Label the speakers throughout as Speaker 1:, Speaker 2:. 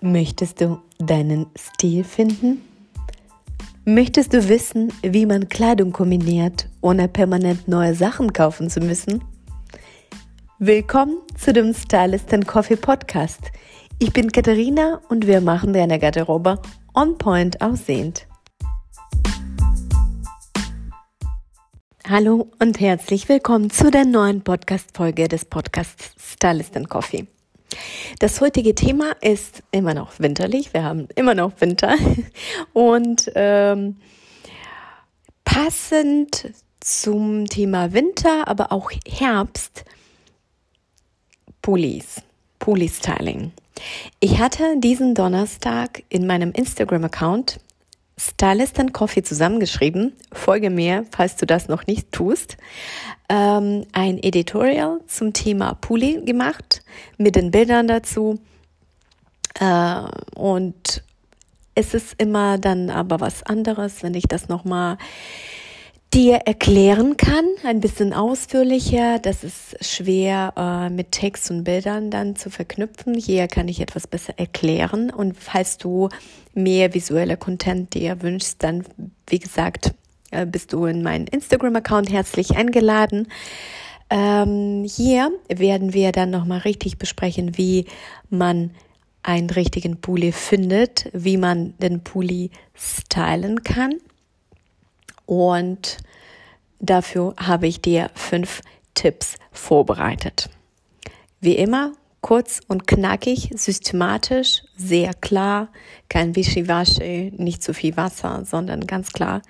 Speaker 1: Möchtest du deinen Stil finden? Möchtest du wissen, wie man Kleidung kombiniert, ohne permanent neue Sachen kaufen zu müssen? Willkommen zu dem Stylist Coffee Podcast. Ich bin Katharina und wir machen deine Garderobe on point aussehend. Hallo und herzlich willkommen zu der neuen Podcast-Folge des Podcasts Stylist Coffee. Das heutige Thema ist immer noch winterlich. Wir haben immer noch Winter. Und ähm, passend zum Thema Winter, aber auch Herbst, Pullis, Pulli-Styling. Ich hatte diesen Donnerstag in meinem Instagram-Account Stylist and Coffee zusammengeschrieben. Folge mir, falls du das noch nicht tust. Ähm, ein Editorial zum Thema Pulli gemacht mit den Bildern dazu. Äh, und es ist immer dann aber was anderes, wenn ich das nochmal dir erklären kann, ein bisschen ausführlicher. Das ist schwer äh, mit Text und Bildern dann zu verknüpfen. Hier kann ich etwas besser erklären. Und falls du mehr visuelle Content dir wünschst, dann, wie gesagt, äh, bist du in meinen Instagram-Account herzlich eingeladen. Ähm, hier werden wir dann nochmal richtig besprechen, wie man einen richtigen Pulli findet, wie man den Pulli stylen kann und dafür habe ich dir fünf Tipps vorbereitet. Wie immer, kurz und knackig, systematisch, sehr klar, kein Wischiwaschi, nicht zu viel Wasser, sondern ganz klar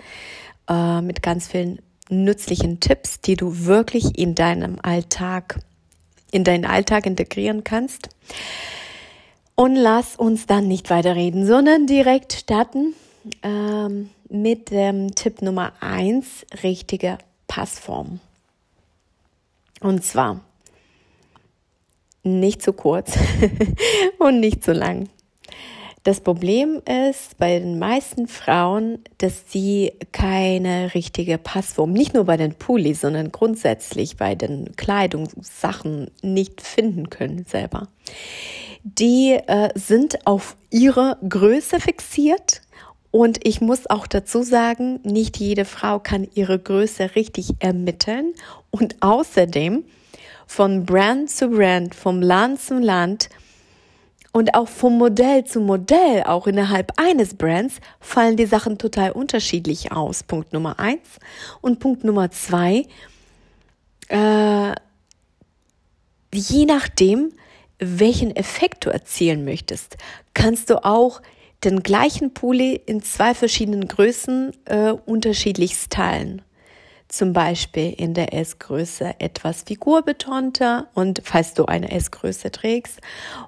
Speaker 1: äh, mit ganz vielen nützlichen Tipps, die du wirklich in deinem Alltag, in deinen Alltag integrieren kannst. Und lass uns dann nicht weiterreden, sondern direkt starten. Ähm, mit dem Tipp Nummer eins richtige Passform. Und zwar nicht zu kurz und nicht zu lang. Das Problem ist bei den meisten Frauen, dass sie keine richtige Passform, nicht nur bei den Pullis, sondern grundsätzlich bei den Kleidungssachen nicht finden können selber. Die äh, sind auf ihre Größe fixiert und ich muss auch dazu sagen, nicht jede Frau kann ihre Größe richtig ermitteln. Und außerdem von Brand zu Brand, vom Land zu Land und auch vom Modell zu Modell, auch innerhalb eines Brands, fallen die Sachen total unterschiedlich aus. Punkt Nummer eins. Und Punkt Nummer zwei, äh, je nachdem, welchen Effekt du erzielen möchtest, kannst du auch den gleichen Pulli in zwei verschiedenen Größen äh, unterschiedlich stylen. Zum Beispiel in der S-Größe etwas figurbetonter und falls du eine S-Größe trägst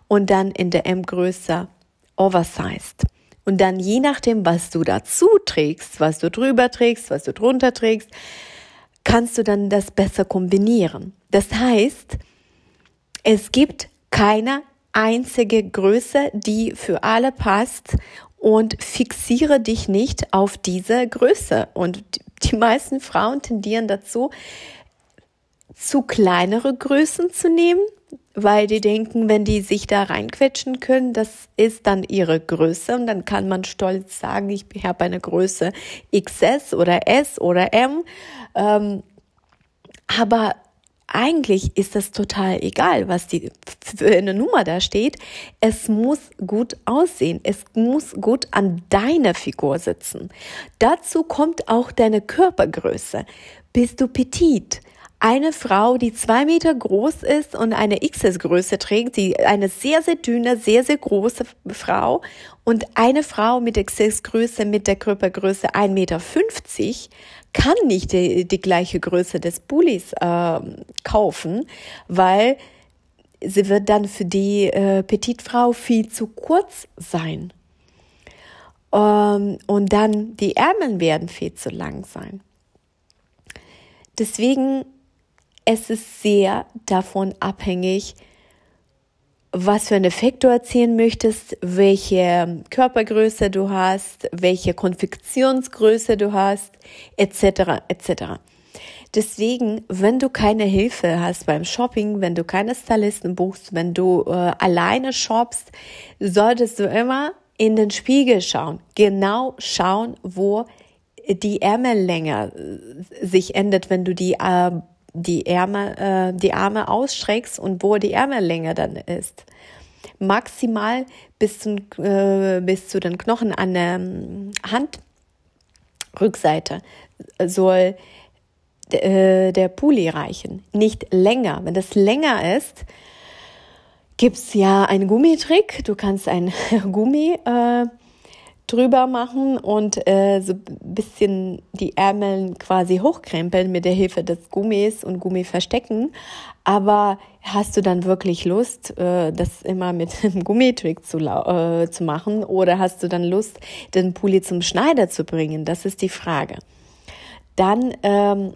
Speaker 1: und dann in der M-Größe oversized. Und dann je nachdem, was du dazu trägst, was du drüber trägst, was du drunter trägst, kannst du dann das besser kombinieren. Das heißt, es gibt keine einzige Größe, die für alle passt und fixiere dich nicht auf diese Größe. Und die meisten Frauen tendieren dazu, zu kleinere Größen zu nehmen, weil die denken, wenn die sich da reinquetschen können, das ist dann ihre Größe und dann kann man stolz sagen, ich habe eine Größe XS oder S oder M. Ähm, aber eigentlich ist das total egal, was die für eine Nummer da steht. Es muss gut aussehen. Es muss gut an deiner Figur sitzen. Dazu kommt auch deine Körpergröße. Bist du petit? Eine Frau, die zwei Meter groß ist und eine XS-Größe trägt, die eine sehr, sehr dünne, sehr, sehr große Frau und eine Frau mit XS-Größe mit der Körpergröße 1,50 Meter kann nicht die, die gleiche Größe des Bullis äh, kaufen, weil sie wird dann für die äh, Petitfrau viel zu kurz sein. Ähm, und dann die Ärmel werden viel zu lang sein. Deswegen es ist sehr davon abhängig, was für einen Effekt du erzielen möchtest, welche Körpergröße du hast, welche Konfektionsgröße du hast, etc. etc. Deswegen, wenn du keine Hilfe hast beim Shopping, wenn du keine Stylisten buchst, wenn du äh, alleine shoppst, solltest du immer in den Spiegel schauen. Genau schauen, wo die Ärmellänge äh, sich ändert, wenn du die äh, die Ärmel, äh, die Arme ausstreckst und wo die Ärmellänge dann ist. Maximal bis, zum, äh, bis zu den Knochen an der ähm, Handrückseite soll äh, der Pulli reichen, nicht länger. Wenn das länger ist, gibt's ja einen Gummitrick. Du kannst ein Gummi äh, drüber machen und äh, so ein bisschen die Ärmel quasi hochkrempeln mit der Hilfe des Gummis und Gummi verstecken. Aber hast du dann wirklich Lust, äh, das immer mit einem Gummitrick zu, äh, zu machen oder hast du dann Lust, den Pulli zum Schneider zu bringen? Das ist die Frage. Dann ähm,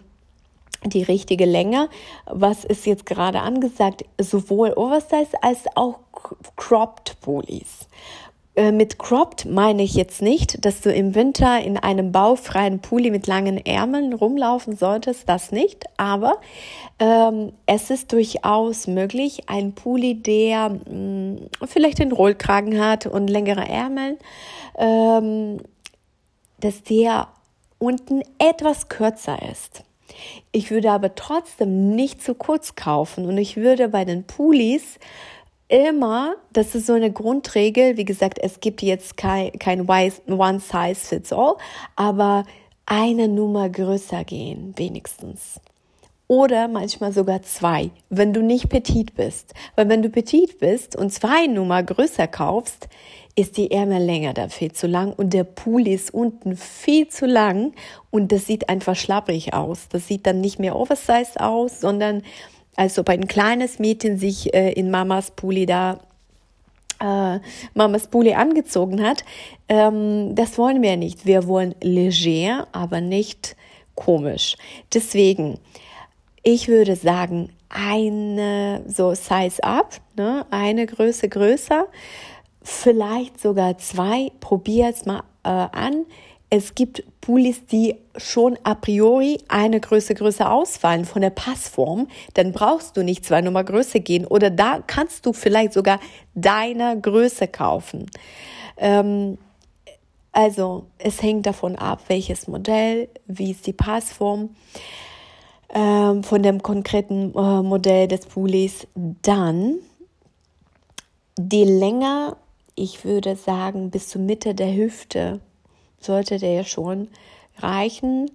Speaker 1: die richtige Länge. Was ist jetzt gerade angesagt? Sowohl Oversize als auch Cropped Pullis. Äh, mit cropped meine ich jetzt nicht, dass du im Winter in einem baufreien Pulli mit langen Ärmeln rumlaufen solltest, das nicht. Aber ähm, es ist durchaus möglich, ein Pulli, der mh, mm, vielleicht den Rollkragen hat und längere Ärmel, ähm, dass der unten etwas kürzer ist. Ich würde aber trotzdem nicht zu kurz kaufen und ich würde bei den Pullis immer, das ist so eine Grundregel, wie gesagt, es gibt jetzt kein, kein One Size Fits All, aber eine Nummer größer gehen, wenigstens. Oder manchmal sogar zwei, wenn du nicht petit bist. Weil wenn du petit bist und zwei Nummer größer kaufst, ist die Ärmellänge da viel zu lang und der Pulli ist unten viel zu lang und das sieht einfach schlapprig aus. Das sieht dann nicht mehr oversized aus, sondern als ob ein kleines Mädchen sich äh, in Mamas Pulli da äh, Mamas Pulli angezogen hat. Ähm, das wollen wir nicht. Wir wollen leger, aber nicht komisch. Deswegen, ich würde sagen, eine so Size up, ne, eine Größe größer, vielleicht sogar zwei. Probier es mal äh, an es gibt Pullis, die schon a priori eine Größe größer ausfallen von der Passform, dann brauchst du nicht zwei Nummer Größe gehen oder da kannst du vielleicht sogar deine Größe kaufen. Ähm, also es hängt davon ab, welches Modell, wie ist die Passform ähm, von dem konkreten äh, Modell des Pullis. Dann die Länge, ich würde sagen bis zur Mitte der Hüfte sollte der ja schon reichen.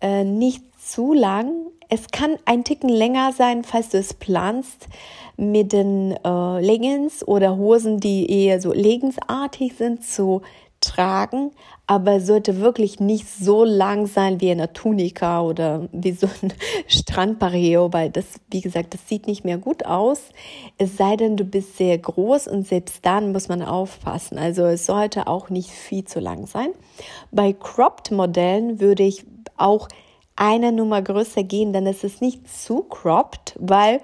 Speaker 1: Äh, nicht zu lang. Es kann ein Ticken länger sein, falls du es planst mit den äh, Leggings oder Hosen, die eher so leggingsartig sind, zu tragen, aber sollte wirklich nicht so lang sein wie eine Tunika oder wie so ein Strandpareo, weil das, wie gesagt, das sieht nicht mehr gut aus. Es sei denn, du bist sehr groß und selbst dann muss man aufpassen. Also es sollte auch nicht viel zu lang sein. Bei Cropped Modellen würde ich auch eine Nummer größer gehen, ist es nicht zu cropped, weil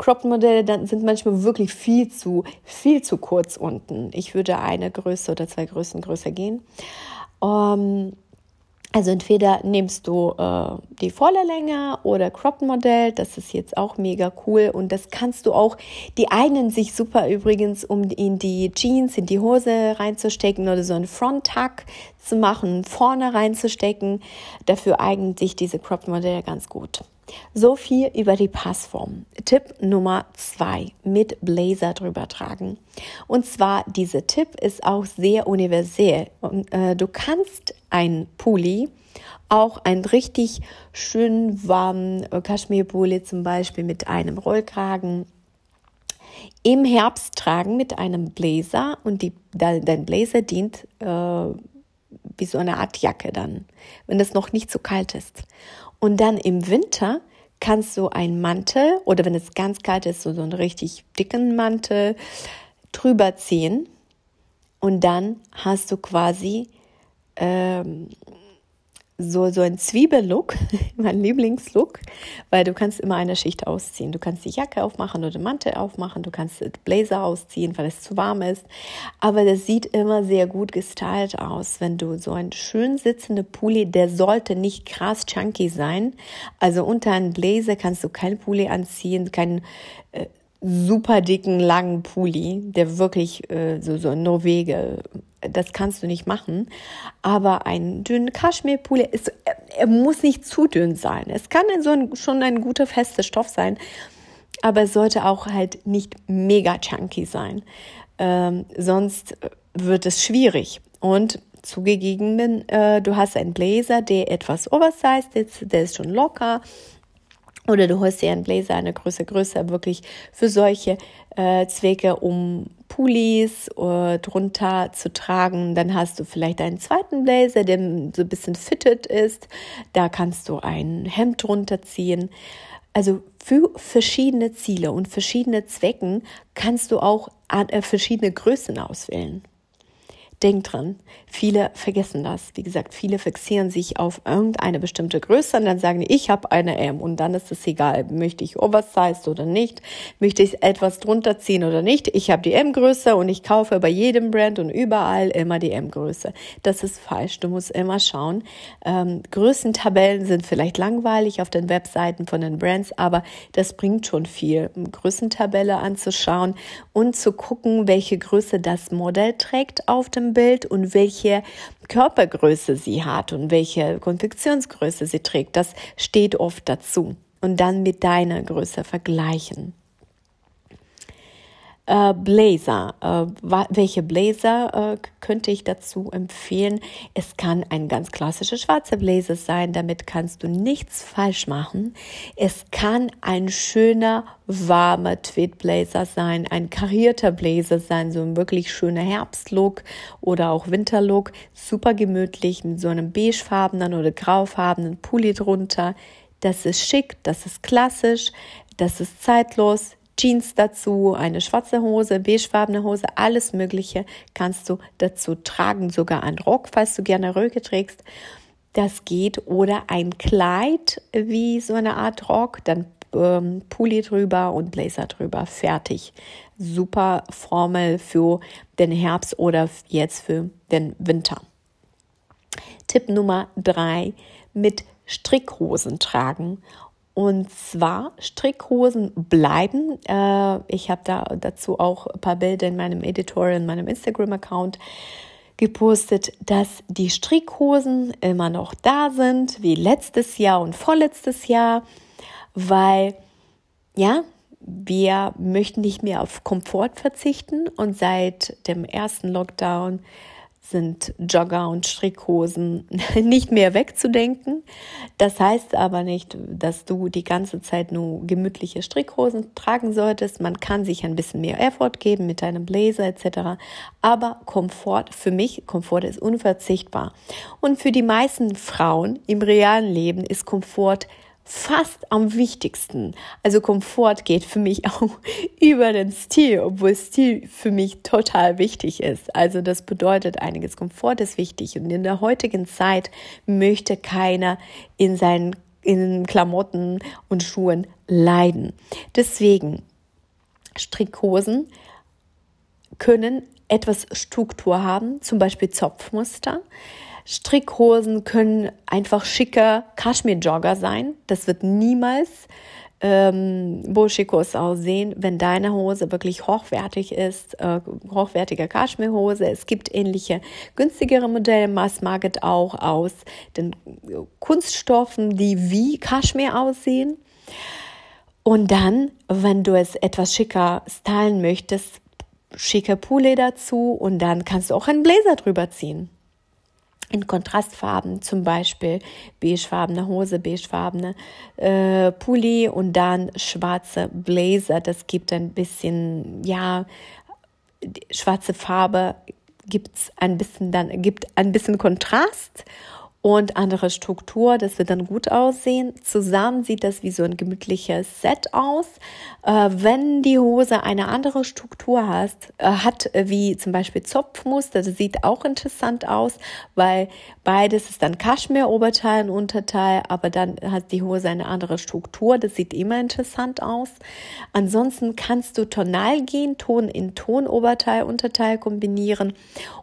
Speaker 1: Cropped-Modelle sind manchmal wirklich viel zu, viel zu kurz unten. Ich würde eine Größe oder zwei Größen größer gehen. Ähm, also entweder nimmst du äh, die volle Länge oder Cropped Modell, das ist jetzt auch mega cool und das kannst du auch, die eignen sich super übrigens, um in die Jeans, in die Hose reinzustecken oder so ein Front-Tuck zu machen, vorne reinzustecken. Dafür eignen sich diese Cropped Modelle ganz gut. So viel über die Passform. Tipp Nummer zwei, mit Blazer drüber tragen. Und zwar, dieser Tipp ist auch sehr universell. Äh, du kannst ein Pulli, auch einen richtig schön warmen äh, Kaschmirpulli zum Beispiel mit einem Rollkragen im Herbst tragen mit einem Blazer und die, dein Blazer dient äh, wie so eine Art Jacke dann, wenn es noch nicht so kalt ist. Und dann im Winter kannst du einen Mantel oder wenn es ganz kalt ist, so, einen richtig dicken Mantel drüber ziehen. Und dann hast du quasi ähm, so, so ein Zwiebellook, mein Lieblingslook, weil du kannst immer eine Schicht ausziehen. Du kannst die Jacke aufmachen oder den Mantel aufmachen, du kannst Blazer ausziehen, weil es zu warm ist. Aber das sieht immer sehr gut gestylt aus, wenn du so ein schön sitzender Pulli, der sollte nicht krass chunky sein. Also unter einem Blazer kannst du keinen Pulli anziehen, keinen äh, super dicken, langen Pulli, der wirklich äh, so, so ein Norwege das kannst du nicht machen. Aber ein dünner Kaschmirpulli ist, er muss nicht zu dünn sein. Es kann so ein, schon ein guter fester Stoff sein, aber es sollte auch halt nicht mega chunky sein. Ähm, sonst wird es schwierig. Und zugegeben, äh, du hast einen Blazer, der etwas oversized ist, der ist schon locker. Oder du holst dir einen Blazer eine Größe größer, wirklich für solche äh, Zwecke, um Pullis äh, drunter zu tragen. Dann hast du vielleicht einen zweiten Blazer, der so ein bisschen fitted ist. Da kannst du ein Hemd drunter ziehen. Also für verschiedene Ziele und verschiedene Zwecken kannst du auch äh, verschiedene Größen auswählen. Denk dran, viele vergessen das. Wie gesagt, viele fixieren sich auf irgendeine bestimmte Größe und dann sagen, ich habe eine M und dann ist es egal, möchte ich oversized oder nicht, möchte ich etwas drunter ziehen oder nicht. Ich habe die M-Größe und ich kaufe bei jedem Brand und überall immer die M-Größe. Das ist falsch. Du musst immer schauen. Ähm, Größentabellen sind vielleicht langweilig auf den Webseiten von den Brands, aber das bringt schon viel, Größentabelle anzuschauen und zu gucken, welche Größe das Modell trägt auf dem Bild und welche Körpergröße sie hat und welche Konfektionsgröße sie trägt. Das steht oft dazu. Und dann mit deiner Größe vergleichen. Äh, Blazer. Äh, welche Blazer äh, könnte ich dazu empfehlen? Es kann ein ganz klassischer schwarzer Blazer sein, damit kannst du nichts falsch machen. Es kann ein schöner, warmer Tweed-Blazer sein, ein karierter Blazer sein, so ein wirklich schöner Herbstlook oder auch Winterlook. Super gemütlich mit so einem beigefarbenen oder graufarbenen Pulli drunter. Das ist schick, das ist klassisch, das ist zeitlos, Jeans dazu, eine schwarze Hose, beigefarbene Hose, alles Mögliche kannst du dazu tragen, sogar ein Rock, falls du gerne Röcke trägst. Das geht oder ein Kleid wie so eine Art Rock, dann ähm, Pulli drüber und Blazer drüber, fertig. Super Formel für den Herbst oder jetzt für den Winter. Tipp Nummer drei: mit Strickhosen tragen und zwar Strickhosen bleiben. Äh, ich habe da dazu auch ein paar Bilder in meinem Editorial, in meinem Instagram-Account gepostet, dass die Strickhosen immer noch da sind, wie letztes Jahr und vorletztes Jahr, weil ja, wir möchten nicht mehr auf Komfort verzichten und seit dem ersten Lockdown sind Jogger und Strickhosen nicht mehr wegzudenken. Das heißt aber nicht, dass du die ganze Zeit nur gemütliche Strickhosen tragen solltest. Man kann sich ein bisschen mehr Effort geben mit einem Blazer etc. Aber Komfort, für mich, Komfort ist unverzichtbar. Und für die meisten Frauen im realen Leben ist Komfort fast am wichtigsten. Also Komfort geht für mich auch über den Stil, obwohl Stil für mich total wichtig ist. Also das bedeutet einiges. Komfort ist wichtig und in der heutigen Zeit möchte keiner in seinen in Klamotten und Schuhen leiden. Deswegen Strickhosen können etwas Struktur haben, zum Beispiel Zopfmuster. Strickhosen können einfach schicker Kaschmir-Jogger sein. Das wird niemals ähm, Bullshikos aussehen, wenn deine Hose wirklich hochwertig ist, äh, hochwertige Kaschmirhose. Es gibt ähnliche günstigere Modelle, Mass Market auch aus den Kunststoffen, die wie Kaschmir aussehen. Und dann, wenn du es etwas schicker stylen möchtest, schicke Pulli dazu und dann kannst du auch einen Blazer drüber ziehen in Kontrastfarben, zum Beispiel beigefarbene Hose, beigefarbene äh, Pulli und dann schwarze Blazer. Das gibt ein bisschen, ja, schwarze Farbe gibt's ein bisschen dann gibt ein bisschen Kontrast und andere Struktur. Das wird dann gut aussehen. Zusammen sieht das wie so ein gemütliches Set aus. Äh, wenn die Hose eine andere Struktur hast, äh, hat, äh, wie zum Beispiel Zopfmuster, das sieht auch interessant aus, weil beides ist dann Kaschmir-Oberteil und Unterteil, aber dann hat die Hose eine andere Struktur. Das sieht immer interessant aus. Ansonsten kannst du tonal gehen, Ton in Ton, Oberteil, Unterteil kombinieren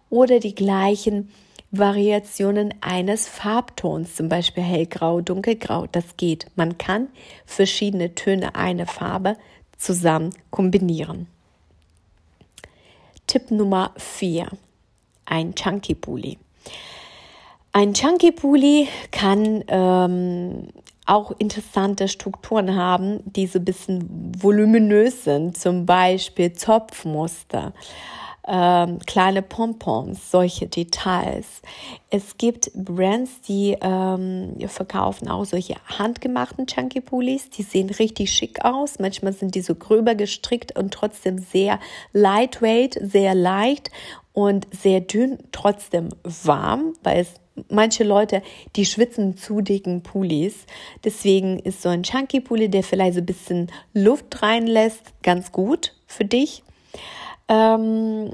Speaker 1: oder die gleichen Variationen eines Farbtons, zum Beispiel hellgrau, dunkelgrau. Das geht. Man kann verschiedene Töne einer Farbe zusammen kombinieren. Tipp Nummer 4. Ein Chunky Pulli. Ein Chunky Pulli kann ähm, auch interessante Strukturen haben, die so ein bisschen voluminös sind, zum Beispiel Zopfmuster ähm, kleine Pompons, solche Details. Es gibt Brands, die ähm, verkaufen auch solche handgemachten Chunky Pullis. Die sehen richtig schick aus. Manchmal sind die so gröber gestrickt und trotzdem sehr lightweight, sehr leicht und sehr dünn, trotzdem warm, weil es manche Leute, die schwitzen zu dicken Pullis. Deswegen ist so ein Chunky Pulli, der vielleicht so ein bisschen Luft reinlässt, ganz gut für dich. Ähm,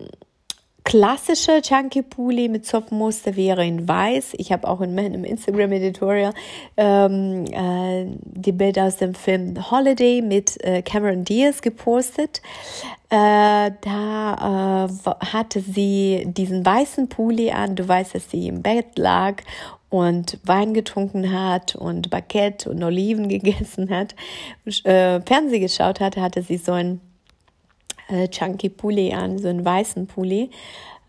Speaker 1: klassischer Chunky Pulli mit Zopfmuster wäre in weiß. Ich habe auch in meinem Instagram Editorial ähm, äh, die Bilder aus dem Film Holiday mit äh, Cameron Diaz gepostet. Äh, da äh, hatte sie diesen weißen Pulli an. Du weißt, dass sie im Bett lag und Wein getrunken hat und Baguette und Oliven gegessen hat, äh, Fernsehen geschaut hat, hatte sie so ein äh, Chunky Pulli an, so einen weißen Pulli,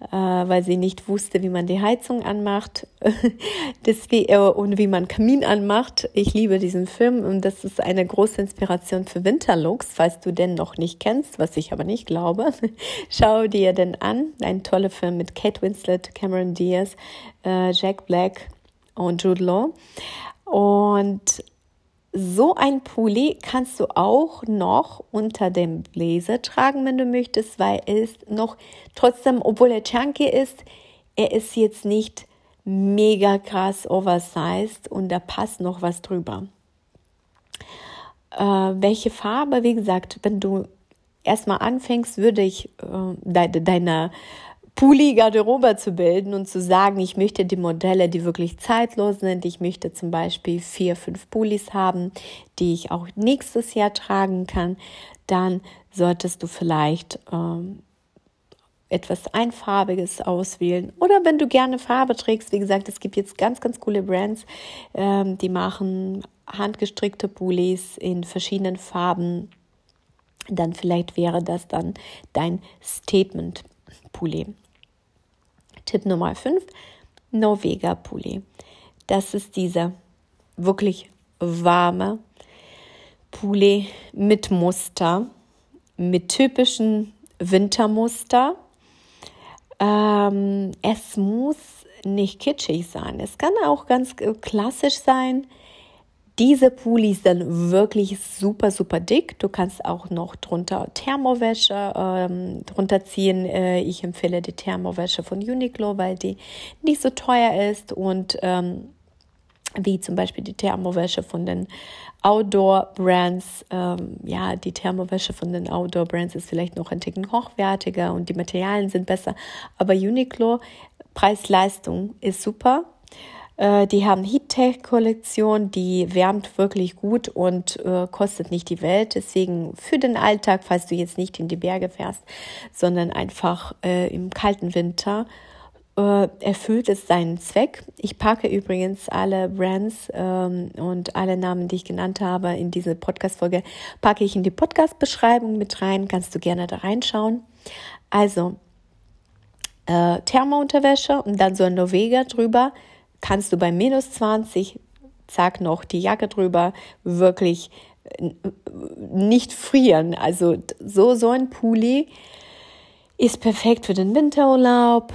Speaker 1: äh, weil sie nicht wusste, wie man die Heizung anmacht Deswegen, äh, und wie man Kamin anmacht. Ich liebe diesen Film und das ist eine große Inspiration für Winterlooks, falls du den noch nicht kennst, was ich aber nicht glaube. Schau dir den an. Ein toller Film mit Kate Winslet, Cameron Diaz, äh, Jack Black und Jude Law. Und so ein Pulli kannst du auch noch unter dem Blazer tragen, wenn du möchtest, weil ist noch trotzdem, obwohl er chunky ist, er ist jetzt nicht mega krass oversized und da passt noch was drüber. Äh, welche Farbe, wie gesagt, wenn du erstmal anfängst, würde ich äh, de deine Pulli-Garderobe zu bilden und zu sagen, ich möchte die Modelle, die wirklich zeitlos sind. Ich möchte zum Beispiel vier, fünf Pullis haben, die ich auch nächstes Jahr tragen kann. Dann solltest du vielleicht ähm, etwas Einfarbiges auswählen. Oder wenn du gerne Farbe trägst, wie gesagt, es gibt jetzt ganz, ganz coole Brands, ähm, die machen handgestrickte Pullis in verschiedenen Farben. Dann vielleicht wäre das dann dein Statement-Pulli. Tipp Nummer 5, Norweger Pulli. Das ist dieser wirklich warme Pulli mit Muster, mit typischen Wintermuster. Ähm, es muss nicht kitschig sein. Es kann auch ganz klassisch sein diese Pullis sind wirklich super, super dick. Du kannst auch noch drunter Thermowäsche ähm, drunter ziehen. Äh, ich empfehle die Thermowäsche von Uniqlo, weil die nicht so teuer ist und ähm, wie zum Beispiel die Thermowäsche von den Outdoor-Brands. Ähm, ja, die Thermowäsche von den Outdoor-Brands ist vielleicht noch ein Ticken hochwertiger und die Materialien sind besser. Aber Uniqlo, Preis-Leistung ist super. Äh, die haben Heattech-Kollektion, die wärmt wirklich gut und äh, kostet nicht die Welt. Deswegen für den Alltag, falls du jetzt nicht in die Berge fährst, sondern einfach äh, im kalten Winter, äh, erfüllt es seinen Zweck. Ich packe übrigens alle Brands ähm, und alle Namen, die ich genannt habe, in diese Podcast-Folge, packe ich in die Podcast-Beschreibung mit rein. Kannst du gerne da reinschauen. Also, äh, Thermounterwäsche und dann so ein Norweger drüber kannst du bei minus 20, zack, noch die Jacke drüber, wirklich nicht frieren. Also so, so ein Pulli ist perfekt für den Winterurlaub.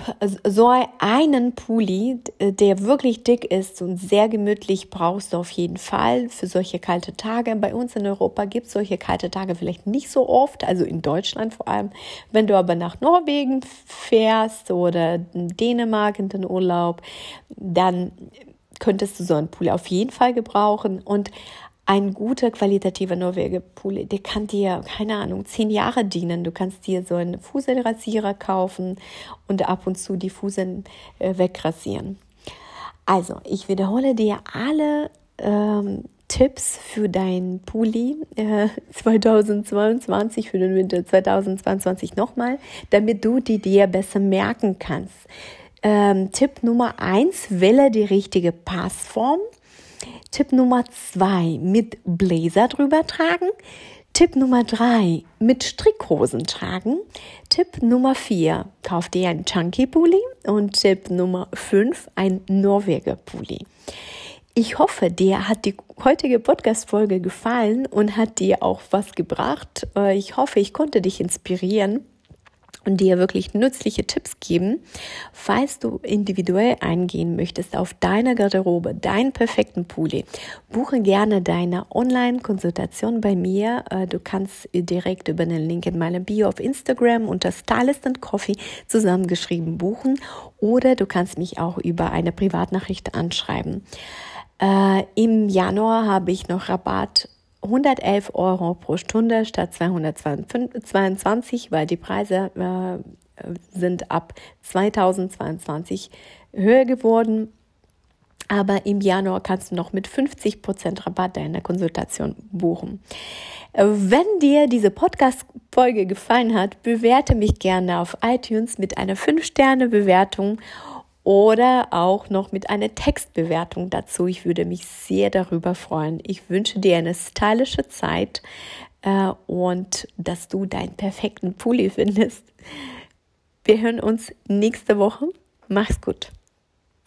Speaker 1: So einen Pulli, der wirklich dick ist und sehr gemütlich, brauchst du auf jeden Fall für solche kalte Tage. Bei uns in Europa gibt es solche kalte Tage vielleicht nicht so oft, also in Deutschland vor allem. Wenn du aber nach Norwegen fährst oder in Dänemark in den Urlaub, dann könntest du so einen Pulli auf jeden Fall gebrauchen und ein guter qualitativer Norweger Pulli, der kann dir, keine Ahnung, zehn Jahre dienen. Du kannst dir so einen Fuselrasierer kaufen und ab und zu die Fuseln äh, wegrasieren. Also, ich wiederhole dir alle ähm, Tipps für dein Pulli äh, 2022, für den Winter 2022 nochmal, damit du die dir besser merken kannst. Ähm, Tipp Nummer eins: wähle die richtige Passform. Tipp Nummer zwei: mit Blazer drüber tragen. Tipp Nummer drei: mit Strickhosen tragen. Tipp Nummer vier: kauf dir einen Chunky Pulli. Und Tipp Nummer fünf: ein Norweger Pulli. Ich hoffe, dir hat die heutige Podcast-Folge gefallen und hat dir auch was gebracht. Äh, ich hoffe, ich konnte dich inspirieren und dir wirklich nützliche Tipps geben, falls du individuell eingehen möchtest auf deine Garderobe, deinen perfekten Pulli. Buche gerne deine Online-Konsultation bei mir. Äh, du kannst direkt über den Link in meiner Bio auf Instagram unter Stylist and Coffee zusammengeschrieben buchen oder du kannst mich auch über eine Privatnachricht anschreiben. Äh, Im Januar habe ich noch Rabatt 111 Euro pro Stunde statt 222, weil die Preise äh, sind ab 2022 höher geworden. Aber im Januar kannst du noch mit 50% Rabatt deine Konsultation buchen. Äh, wenn dir diese Podcast-Folge gefallen hat, bewerte mich gerne auf iTunes mit einer 5-Sterne-Bewertung oder auch noch mit einer Textbewertung dazu. Ich würde mich sehr darüber freuen. Ich wünsche dir eine stylische Zeit äh, und dass du deinen perfekten Pulli findest. Wir hören uns nächste Woche. Mach's gut.